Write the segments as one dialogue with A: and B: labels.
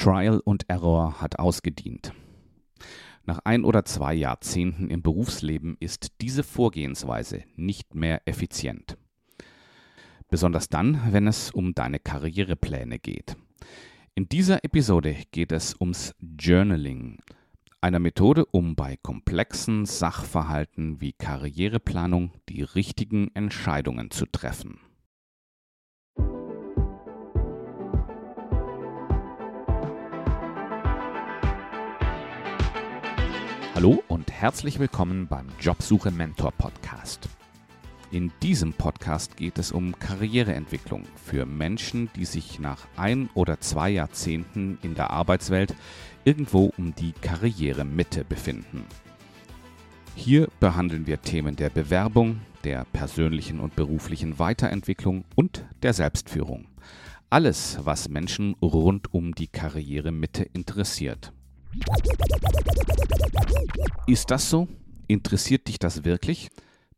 A: Trial und Error hat ausgedient. Nach ein oder zwei Jahrzehnten im Berufsleben ist diese Vorgehensweise nicht mehr effizient. Besonders dann, wenn es um deine Karrierepläne geht. In dieser Episode geht es ums Journaling, einer Methode, um bei komplexen Sachverhalten wie Karriereplanung die richtigen Entscheidungen zu treffen. Hallo und herzlich willkommen beim Jobsuche Mentor Podcast. In diesem Podcast geht es um Karriereentwicklung für Menschen, die sich nach ein oder zwei Jahrzehnten in der Arbeitswelt irgendwo um die Karrieremitte befinden. Hier behandeln wir Themen der Bewerbung, der persönlichen und beruflichen Weiterentwicklung und der Selbstführung. Alles, was Menschen rund um die Karrieremitte interessiert. Ist das so? Interessiert dich das wirklich?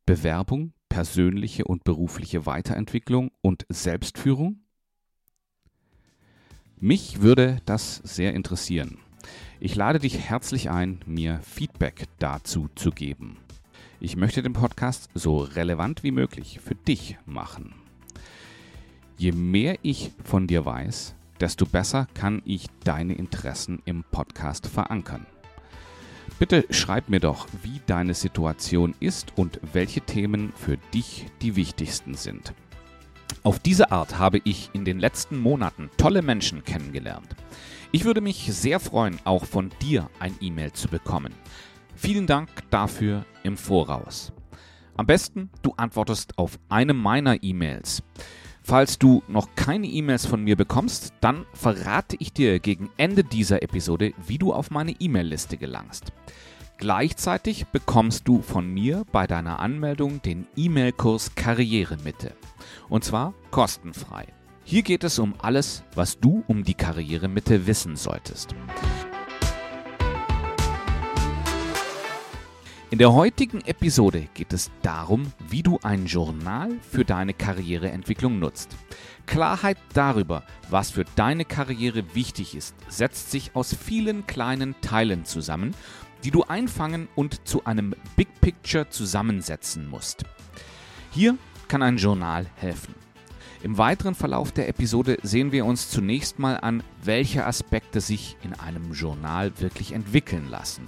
A: Bewerbung, persönliche und berufliche Weiterentwicklung und Selbstführung? Mich würde das sehr interessieren. Ich lade dich herzlich ein, mir Feedback dazu zu geben. Ich möchte den Podcast so relevant wie möglich für dich machen. Je mehr ich von dir weiß, desto besser kann ich deine Interessen im Podcast verankern. Bitte schreib mir doch, wie deine Situation ist und welche Themen für dich die wichtigsten sind. Auf diese Art habe ich in den letzten Monaten tolle Menschen kennengelernt. Ich würde mich sehr freuen, auch von dir ein E-Mail zu bekommen. Vielen Dank dafür im Voraus. Am besten, du antwortest auf eine meiner E-Mails. Falls du noch keine E-Mails von mir bekommst, dann verrate ich dir gegen Ende dieser Episode, wie du auf meine E-Mail-Liste gelangst. Gleichzeitig bekommst du von mir bei deiner Anmeldung den E-Mail-Kurs Karrieremitte. Und zwar kostenfrei. Hier geht es um alles, was du um die Karrieremitte wissen solltest. In der heutigen Episode geht es darum, wie du ein Journal für deine Karriereentwicklung nutzt. Klarheit darüber, was für deine Karriere wichtig ist, setzt sich aus vielen kleinen Teilen zusammen, die du einfangen und zu einem Big Picture zusammensetzen musst. Hier kann ein Journal helfen. Im weiteren Verlauf der Episode sehen wir uns zunächst mal an, welche Aspekte sich in einem Journal wirklich entwickeln lassen.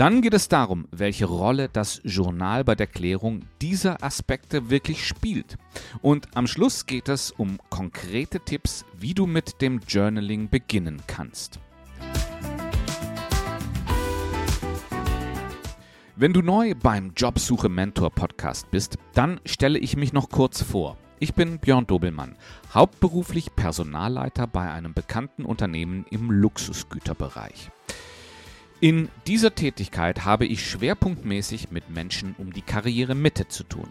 A: Dann geht es darum, welche Rolle das Journal bei der Klärung dieser Aspekte wirklich spielt. Und am Schluss geht es um konkrete Tipps, wie du mit dem Journaling beginnen kannst. Wenn du neu beim Jobsuche Mentor Podcast bist, dann stelle ich mich noch kurz vor. Ich bin Björn Dobelmann, hauptberuflich Personalleiter bei einem bekannten Unternehmen im Luxusgüterbereich. In dieser Tätigkeit habe ich schwerpunktmäßig mit Menschen um die Karrieremitte zu tun.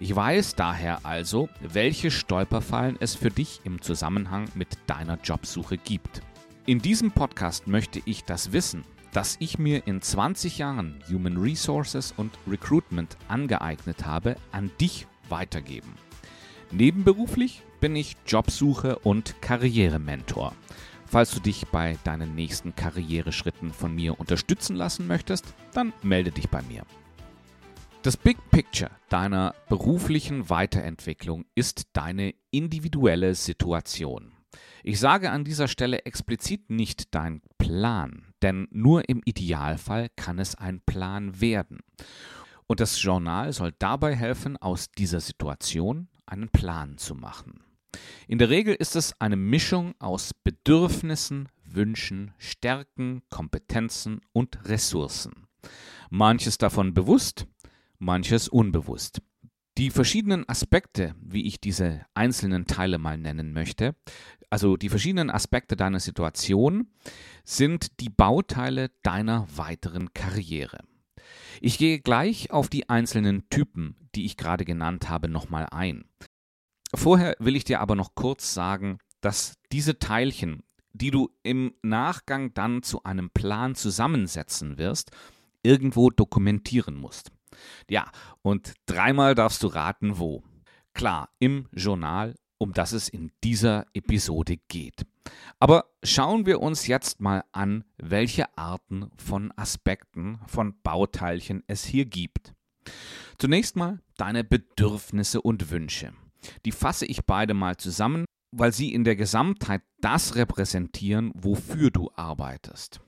A: Ich weiß daher also, welche Stolperfallen es für dich im Zusammenhang mit deiner Jobsuche gibt. In diesem Podcast möchte ich das Wissen, das ich mir in 20 Jahren Human Resources und Recruitment angeeignet habe, an dich weitergeben. Nebenberuflich bin ich Jobsuche und Karrierementor. Falls du dich bei deinen nächsten Karriereschritten von mir unterstützen lassen möchtest, dann melde dich bei mir. Das Big Picture deiner beruflichen Weiterentwicklung ist deine individuelle Situation. Ich sage an dieser Stelle explizit nicht dein Plan, denn nur im Idealfall kann es ein Plan werden. Und das Journal soll dabei helfen, aus dieser Situation einen Plan zu machen. In der Regel ist es eine Mischung aus Bedürfnissen, Wünschen, Stärken, Kompetenzen und Ressourcen. Manches davon bewusst, manches unbewusst. Die verschiedenen Aspekte, wie ich diese einzelnen Teile mal nennen möchte, also die verschiedenen Aspekte deiner Situation, sind die Bauteile deiner weiteren Karriere. Ich gehe gleich auf die einzelnen Typen, die ich gerade genannt habe, nochmal ein. Vorher will ich dir aber noch kurz sagen, dass diese Teilchen, die du im Nachgang dann zu einem Plan zusammensetzen wirst, irgendwo dokumentieren musst. Ja, und dreimal darfst du raten, wo. Klar, im Journal, um das es in dieser Episode geht. Aber schauen wir uns jetzt mal an, welche Arten von Aspekten, von Bauteilchen es hier gibt. Zunächst mal deine Bedürfnisse und Wünsche. Die fasse ich beide mal zusammen, weil sie in der Gesamtheit das repräsentieren, wofür du arbeitest.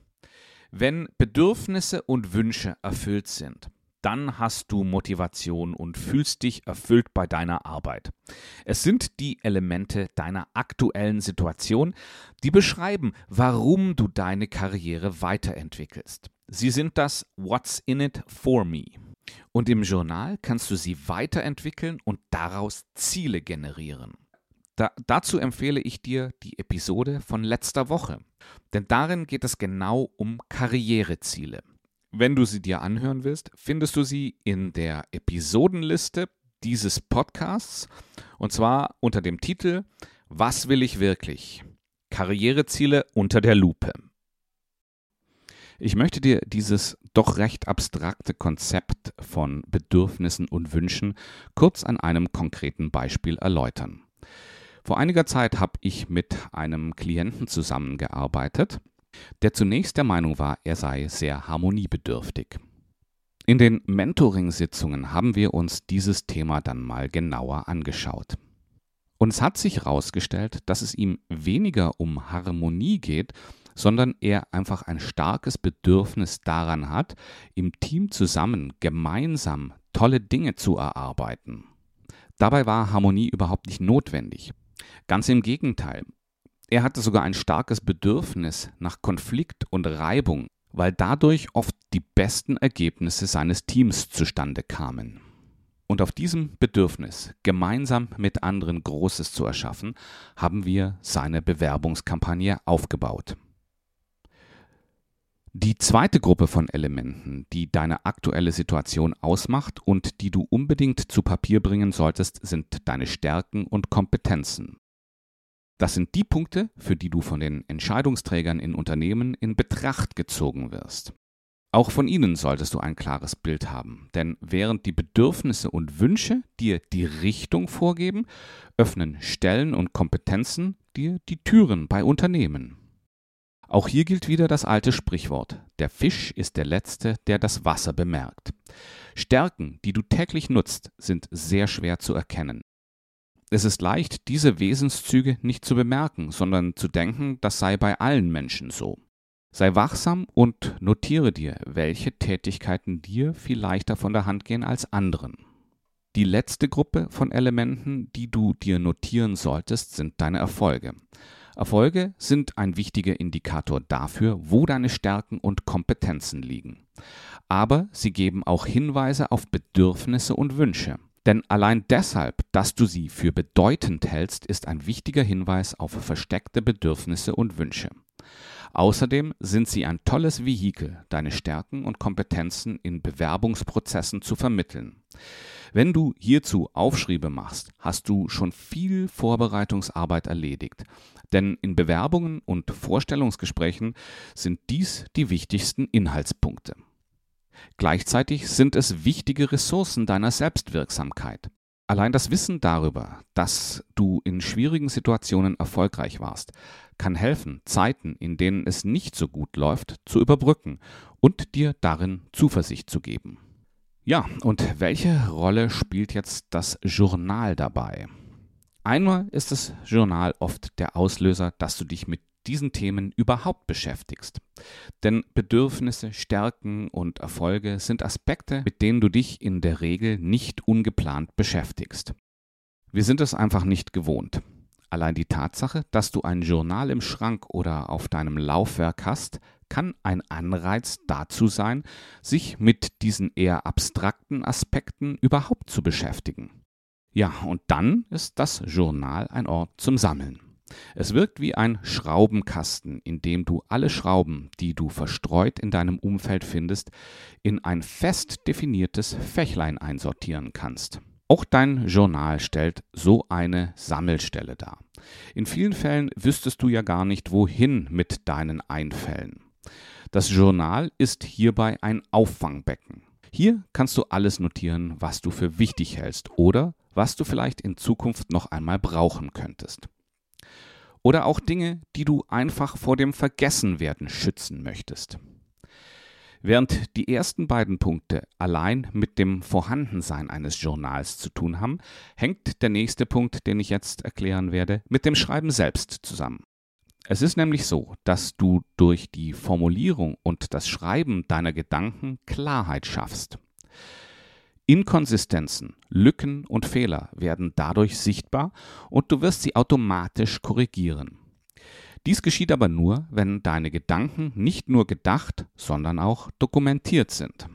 A: Wenn Bedürfnisse und Wünsche erfüllt sind, dann hast du Motivation und fühlst dich erfüllt bei deiner Arbeit. Es sind die Elemente deiner aktuellen Situation, die beschreiben, warum du deine Karriere weiterentwickelst. Sie sind das What's in it for me. Und im Journal kannst du sie weiterentwickeln und daraus Ziele generieren. Da, dazu empfehle ich dir die Episode von letzter Woche, denn darin geht es genau um Karriereziele. Wenn du sie dir anhören willst, findest du sie in der Episodenliste dieses Podcasts und zwar unter dem Titel Was will ich wirklich? Karriereziele unter der Lupe. Ich möchte dir dieses doch recht abstrakte Konzept von Bedürfnissen und Wünschen kurz an einem konkreten Beispiel erläutern. Vor einiger Zeit habe ich mit einem Klienten zusammengearbeitet, der zunächst der Meinung war, er sei sehr harmoniebedürftig. In den Mentoring-Sitzungen haben wir uns dieses Thema dann mal genauer angeschaut. Und es hat sich herausgestellt, dass es ihm weniger um Harmonie geht, sondern er einfach ein starkes Bedürfnis daran hat, im Team zusammen gemeinsam tolle Dinge zu erarbeiten. Dabei war Harmonie überhaupt nicht notwendig. Ganz im Gegenteil. Er hatte sogar ein starkes Bedürfnis nach Konflikt und Reibung, weil dadurch oft die besten Ergebnisse seines Teams zustande kamen. Und auf diesem Bedürfnis, gemeinsam mit anderen Großes zu erschaffen, haben wir seine Bewerbungskampagne aufgebaut. Die zweite Gruppe von Elementen, die deine aktuelle Situation ausmacht und die du unbedingt zu Papier bringen solltest, sind deine Stärken und Kompetenzen. Das sind die Punkte, für die du von den Entscheidungsträgern in Unternehmen in Betracht gezogen wirst. Auch von ihnen solltest du ein klares Bild haben, denn während die Bedürfnisse und Wünsche dir die Richtung vorgeben, öffnen Stellen und Kompetenzen dir die Türen bei Unternehmen. Auch hier gilt wieder das alte Sprichwort, der Fisch ist der Letzte, der das Wasser bemerkt. Stärken, die du täglich nutzt, sind sehr schwer zu erkennen. Es ist leicht, diese Wesenszüge nicht zu bemerken, sondern zu denken, das sei bei allen Menschen so. Sei wachsam und notiere dir, welche Tätigkeiten dir viel leichter von der Hand gehen als anderen. Die letzte Gruppe von Elementen, die du dir notieren solltest, sind deine Erfolge. Erfolge sind ein wichtiger Indikator dafür, wo deine Stärken und Kompetenzen liegen. Aber sie geben auch Hinweise auf Bedürfnisse und Wünsche. Denn allein deshalb, dass du sie für bedeutend hältst, ist ein wichtiger Hinweis auf versteckte Bedürfnisse und Wünsche. Außerdem sind sie ein tolles Vehikel, deine Stärken und Kompetenzen in Bewerbungsprozessen zu vermitteln. Wenn du hierzu Aufschriebe machst, hast du schon viel Vorbereitungsarbeit erledigt. Denn in Bewerbungen und Vorstellungsgesprächen sind dies die wichtigsten Inhaltspunkte. Gleichzeitig sind es wichtige Ressourcen deiner Selbstwirksamkeit. Allein das Wissen darüber, dass du in schwierigen Situationen erfolgreich warst, kann helfen, Zeiten, in denen es nicht so gut läuft, zu überbrücken und dir darin Zuversicht zu geben. Ja, und welche Rolle spielt jetzt das Journal dabei? Einmal ist das Journal oft der Auslöser, dass du dich mit diesen Themen überhaupt beschäftigst. Denn Bedürfnisse, Stärken und Erfolge sind Aspekte, mit denen du dich in der Regel nicht ungeplant beschäftigst. Wir sind es einfach nicht gewohnt. Allein die Tatsache, dass du ein Journal im Schrank oder auf deinem Laufwerk hast, kann ein Anreiz dazu sein, sich mit diesen eher abstrakten Aspekten überhaupt zu beschäftigen. Ja, und dann ist das Journal ein Ort zum Sammeln. Es wirkt wie ein Schraubenkasten, in dem du alle Schrauben, die du verstreut in deinem Umfeld findest, in ein fest definiertes Fächlein einsortieren kannst. Auch dein Journal stellt so eine Sammelstelle dar. In vielen Fällen wüsstest du ja gar nicht, wohin mit deinen Einfällen. Das Journal ist hierbei ein Auffangbecken. Hier kannst du alles notieren, was du für wichtig hältst oder was du vielleicht in Zukunft noch einmal brauchen könntest. oder auch Dinge, die du einfach vor dem Vergessenwerden schützen möchtest. Während die ersten beiden Punkte allein mit dem Vorhandensein eines Journals zu tun haben, hängt der nächste Punkt, den ich jetzt erklären werde, mit dem Schreiben selbst zusammen. Es ist nämlich so, dass du durch die Formulierung und das Schreiben deiner Gedanken Klarheit schaffst. Inkonsistenzen, Lücken und Fehler werden dadurch sichtbar und du wirst sie automatisch korrigieren. Dies geschieht aber nur, wenn deine Gedanken nicht nur gedacht, sondern auch dokumentiert sind.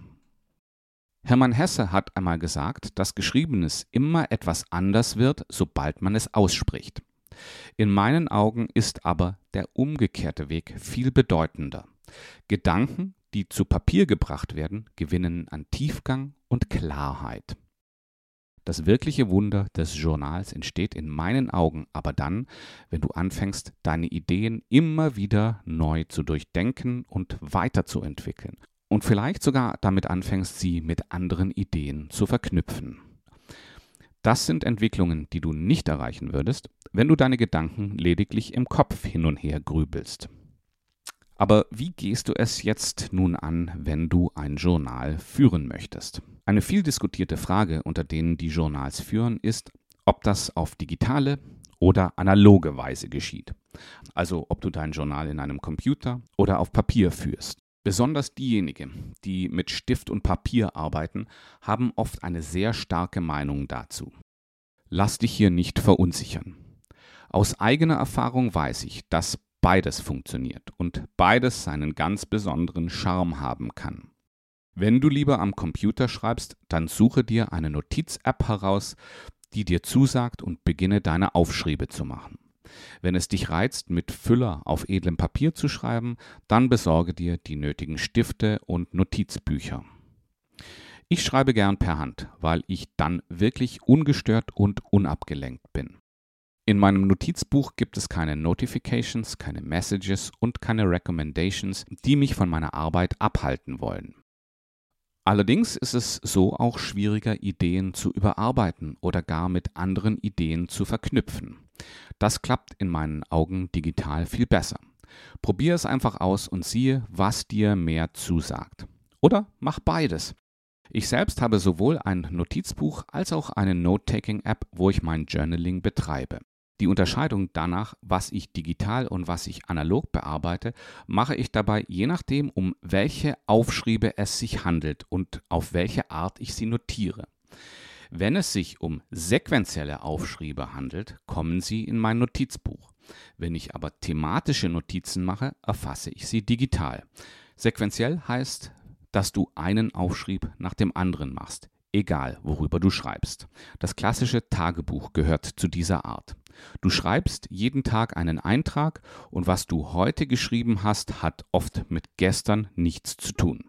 A: Hermann Hesse hat einmal gesagt, dass Geschriebenes immer etwas anders wird, sobald man es ausspricht. In meinen Augen ist aber der umgekehrte Weg viel bedeutender. Gedanken, die zu Papier gebracht werden, gewinnen an Tiefgang und Klarheit. Das wirkliche Wunder des Journals entsteht in meinen Augen aber dann, wenn du anfängst, deine Ideen immer wieder neu zu durchdenken und weiterzuentwickeln und vielleicht sogar damit anfängst, sie mit anderen Ideen zu verknüpfen. Das sind Entwicklungen, die du nicht erreichen würdest, wenn du deine Gedanken lediglich im Kopf hin und her grübelst. Aber wie gehst du es jetzt nun an, wenn du ein Journal führen möchtest? Eine viel diskutierte Frage unter denen, die Journals führen, ist, ob das auf digitale oder analoge Weise geschieht. Also ob du dein Journal in einem Computer oder auf Papier führst. Besonders diejenigen, die mit Stift und Papier arbeiten, haben oft eine sehr starke Meinung dazu. Lass dich hier nicht verunsichern. Aus eigener Erfahrung weiß ich, dass beides funktioniert und beides seinen ganz besonderen Charme haben kann. Wenn du lieber am Computer schreibst, dann suche dir eine Notiz-App heraus, die dir zusagt und beginne deine Aufschriebe zu machen. Wenn es dich reizt, mit Füller auf edlem Papier zu schreiben, dann besorge dir die nötigen Stifte und Notizbücher. Ich schreibe gern per Hand, weil ich dann wirklich ungestört und unabgelenkt bin. In meinem Notizbuch gibt es keine Notifications, keine Messages und keine Recommendations, die mich von meiner Arbeit abhalten wollen. Allerdings ist es so auch schwieriger, Ideen zu überarbeiten oder gar mit anderen Ideen zu verknüpfen. Das klappt in meinen Augen digital viel besser. Probier es einfach aus und siehe, was dir mehr zusagt. Oder mach beides. Ich selbst habe sowohl ein Notizbuch als auch eine Note-Taking-App, wo ich mein Journaling betreibe. Die Unterscheidung danach, was ich digital und was ich analog bearbeite, mache ich dabei je nachdem, um welche Aufschriebe es sich handelt und auf welche Art ich sie notiere. Wenn es sich um sequentielle Aufschriebe handelt, kommen sie in mein Notizbuch. Wenn ich aber thematische Notizen mache, erfasse ich sie digital. Sequentiell heißt, dass du einen Aufschrieb nach dem anderen machst, egal worüber du schreibst. Das klassische Tagebuch gehört zu dieser Art. Du schreibst jeden Tag einen Eintrag und was du heute geschrieben hast, hat oft mit gestern nichts zu tun.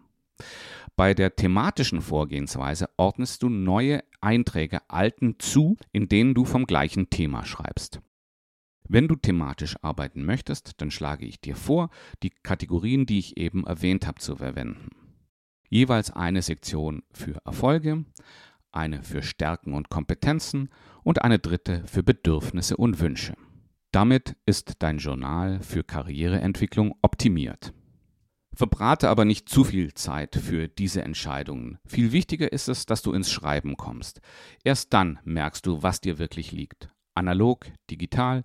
A: Bei der thematischen Vorgehensweise ordnest du neue Einträge alten zu, in denen du vom gleichen Thema schreibst. Wenn du thematisch arbeiten möchtest, dann schlage ich dir vor, die Kategorien, die ich eben erwähnt habe, zu verwenden. Jeweils eine Sektion für Erfolge, eine für Stärken und Kompetenzen und eine dritte für Bedürfnisse und Wünsche. Damit ist dein Journal für Karriereentwicklung optimiert. Verbrate aber nicht zu viel Zeit für diese Entscheidungen. Viel wichtiger ist es, dass du ins Schreiben kommst. Erst dann merkst du, was dir wirklich liegt. Analog, digital,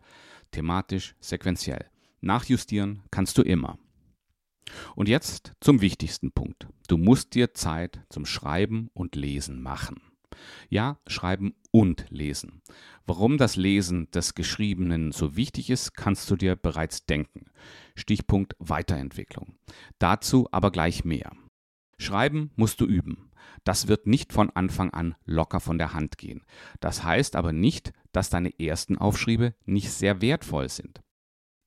A: thematisch, sequenziell. Nachjustieren kannst du immer. Und jetzt zum wichtigsten Punkt. Du musst dir Zeit zum Schreiben und Lesen machen. Ja, schreiben und lesen. Warum das Lesen des Geschriebenen so wichtig ist, kannst du dir bereits denken. Stichpunkt Weiterentwicklung. Dazu aber gleich mehr. Schreiben musst du üben. Das wird nicht von Anfang an locker von der Hand gehen. Das heißt aber nicht, dass deine ersten Aufschriebe nicht sehr wertvoll sind.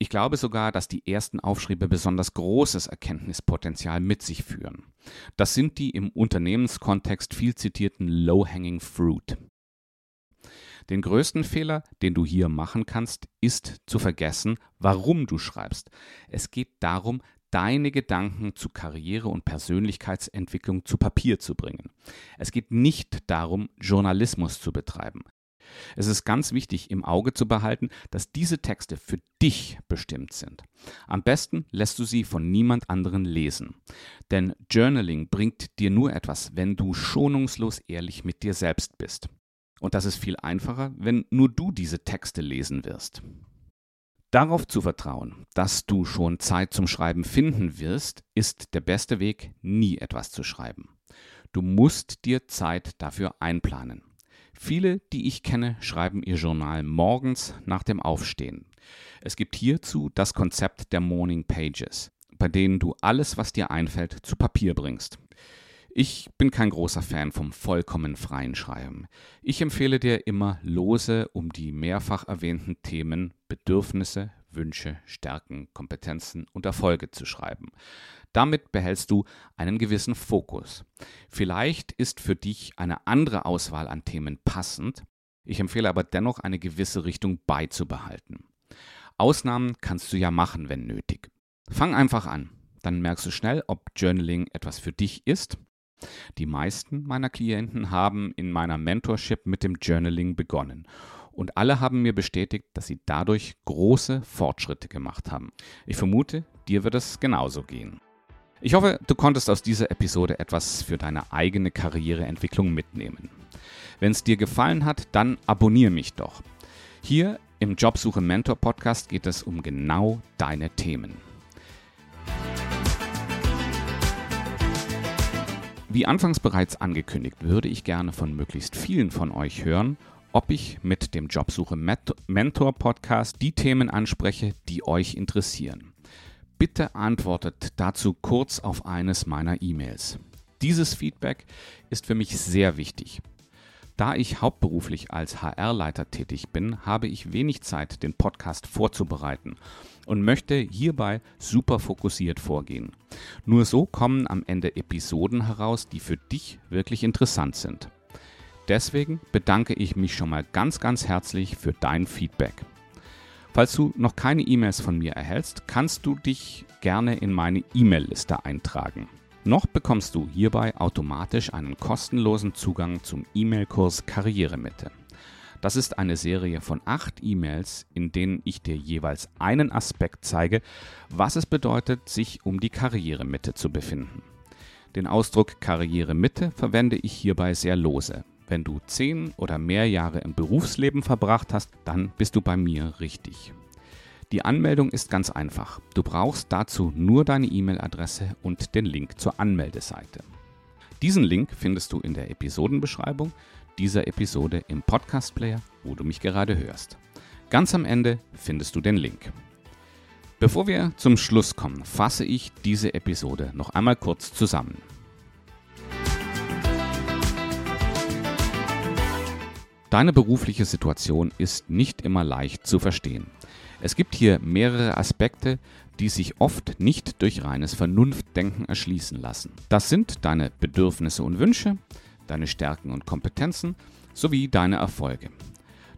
A: Ich glaube sogar, dass die ersten Aufschriebe besonders großes Erkenntnispotenzial mit sich führen. Das sind die im Unternehmenskontext viel zitierten Low-Hanging Fruit. Den größten Fehler, den du hier machen kannst, ist zu vergessen, warum du schreibst. Es geht darum, deine Gedanken zu Karriere und Persönlichkeitsentwicklung zu Papier zu bringen. Es geht nicht darum, Journalismus zu betreiben. Es ist ganz wichtig im Auge zu behalten, dass diese Texte für dich bestimmt sind. Am besten lässt du sie von niemand anderen lesen. Denn Journaling bringt dir nur etwas, wenn du schonungslos ehrlich mit dir selbst bist. Und das ist viel einfacher, wenn nur du diese Texte lesen wirst. Darauf zu vertrauen, dass du schon Zeit zum Schreiben finden wirst, ist der beste Weg, nie etwas zu schreiben. Du musst dir Zeit dafür einplanen. Viele, die ich kenne, schreiben ihr Journal morgens nach dem Aufstehen. Es gibt hierzu das Konzept der Morning Pages, bei denen du alles, was dir einfällt, zu Papier bringst. Ich bin kein großer Fan vom vollkommen freien Schreiben. Ich empfehle dir immer lose um die mehrfach erwähnten Themen Bedürfnisse, Wünsche, Stärken, Kompetenzen und Erfolge zu schreiben. Damit behältst du einen gewissen Fokus. Vielleicht ist für dich eine andere Auswahl an Themen passend. Ich empfehle aber dennoch eine gewisse Richtung beizubehalten. Ausnahmen kannst du ja machen, wenn nötig. Fang einfach an. Dann merkst du schnell, ob Journaling etwas für dich ist. Die meisten meiner Klienten haben in meiner Mentorship mit dem Journaling begonnen und alle haben mir bestätigt, dass sie dadurch große Fortschritte gemacht haben. Ich vermute, dir wird es genauso gehen. Ich hoffe, du konntest aus dieser Episode etwas für deine eigene Karriereentwicklung mitnehmen. Wenn es dir gefallen hat, dann abonniere mich doch. Hier im Jobsuche Mentor Podcast geht es um genau deine Themen. Wie anfangs bereits angekündigt, würde ich gerne von möglichst vielen von euch hören, ob ich mit dem Jobsuche Mentor Podcast die Themen anspreche, die euch interessieren. Bitte antwortet dazu kurz auf eines meiner E-Mails. Dieses Feedback ist für mich sehr wichtig. Da ich hauptberuflich als HR-Leiter tätig bin, habe ich wenig Zeit, den Podcast vorzubereiten und möchte hierbei super fokussiert vorgehen. Nur so kommen am Ende Episoden heraus, die für dich wirklich interessant sind. Deswegen bedanke ich mich schon mal ganz, ganz herzlich für dein Feedback. Falls du noch keine E-Mails von mir erhältst, kannst du dich gerne in meine E-Mail-Liste eintragen. Noch bekommst du hierbei automatisch einen kostenlosen Zugang zum E-Mail-Kurs Karrieremitte. Das ist eine Serie von acht E-Mails, in denen ich dir jeweils einen Aspekt zeige, was es bedeutet, sich um die Karrieremitte zu befinden. Den Ausdruck Karrieremitte verwende ich hierbei sehr lose. Wenn du zehn oder mehr Jahre im Berufsleben verbracht hast, dann bist du bei mir richtig. Die Anmeldung ist ganz einfach. Du brauchst dazu nur deine E-Mail-Adresse und den Link zur Anmeldeseite. Diesen Link findest du in der Episodenbeschreibung dieser Episode im Podcast-Player, wo du mich gerade hörst. Ganz am Ende findest du den Link. Bevor wir zum Schluss kommen, fasse ich diese Episode noch einmal kurz zusammen. Deine berufliche Situation ist nicht immer leicht zu verstehen. Es gibt hier mehrere Aspekte, die sich oft nicht durch reines Vernunftdenken erschließen lassen. Das sind deine Bedürfnisse und Wünsche, deine Stärken und Kompetenzen sowie deine Erfolge.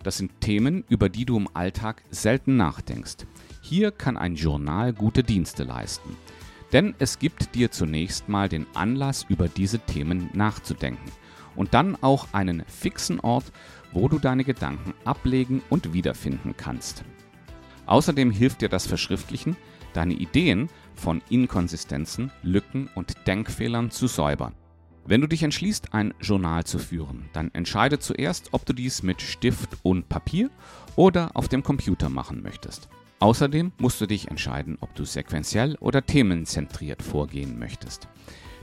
A: Das sind Themen, über die du im Alltag selten nachdenkst. Hier kann ein Journal gute Dienste leisten. Denn es gibt dir zunächst mal den Anlass, über diese Themen nachzudenken und dann auch einen fixen Ort, wo du deine Gedanken ablegen und wiederfinden kannst. Außerdem hilft dir das Verschriftlichen, deine Ideen von Inkonsistenzen, Lücken und Denkfehlern zu säubern. Wenn du dich entschließt, ein Journal zu führen, dann entscheide zuerst, ob du dies mit Stift und Papier oder auf dem Computer machen möchtest. Außerdem musst du dich entscheiden, ob du sequenziell oder themenzentriert vorgehen möchtest.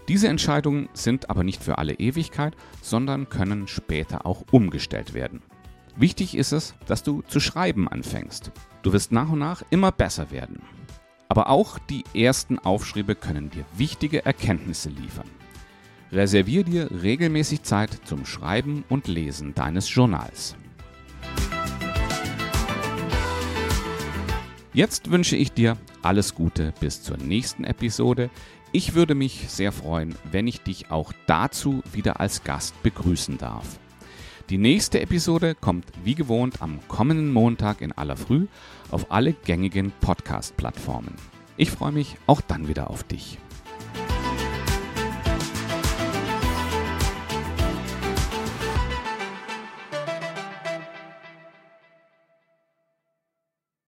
A: Diese Entscheidungen sind aber nicht für alle Ewigkeit, sondern können später auch umgestellt werden. Wichtig ist es, dass du zu schreiben anfängst. Du wirst nach und nach immer besser werden. Aber auch die ersten Aufschriebe können dir wichtige Erkenntnisse liefern. Reservier dir regelmäßig Zeit zum Schreiben und Lesen deines Journals. Jetzt wünsche ich dir alles Gute bis zur nächsten Episode. Ich würde mich sehr freuen, wenn ich dich auch dazu wieder als Gast begrüßen darf. Die nächste Episode kommt wie gewohnt am kommenden Montag in aller Früh auf alle gängigen Podcast-Plattformen. Ich freue mich auch dann wieder auf dich.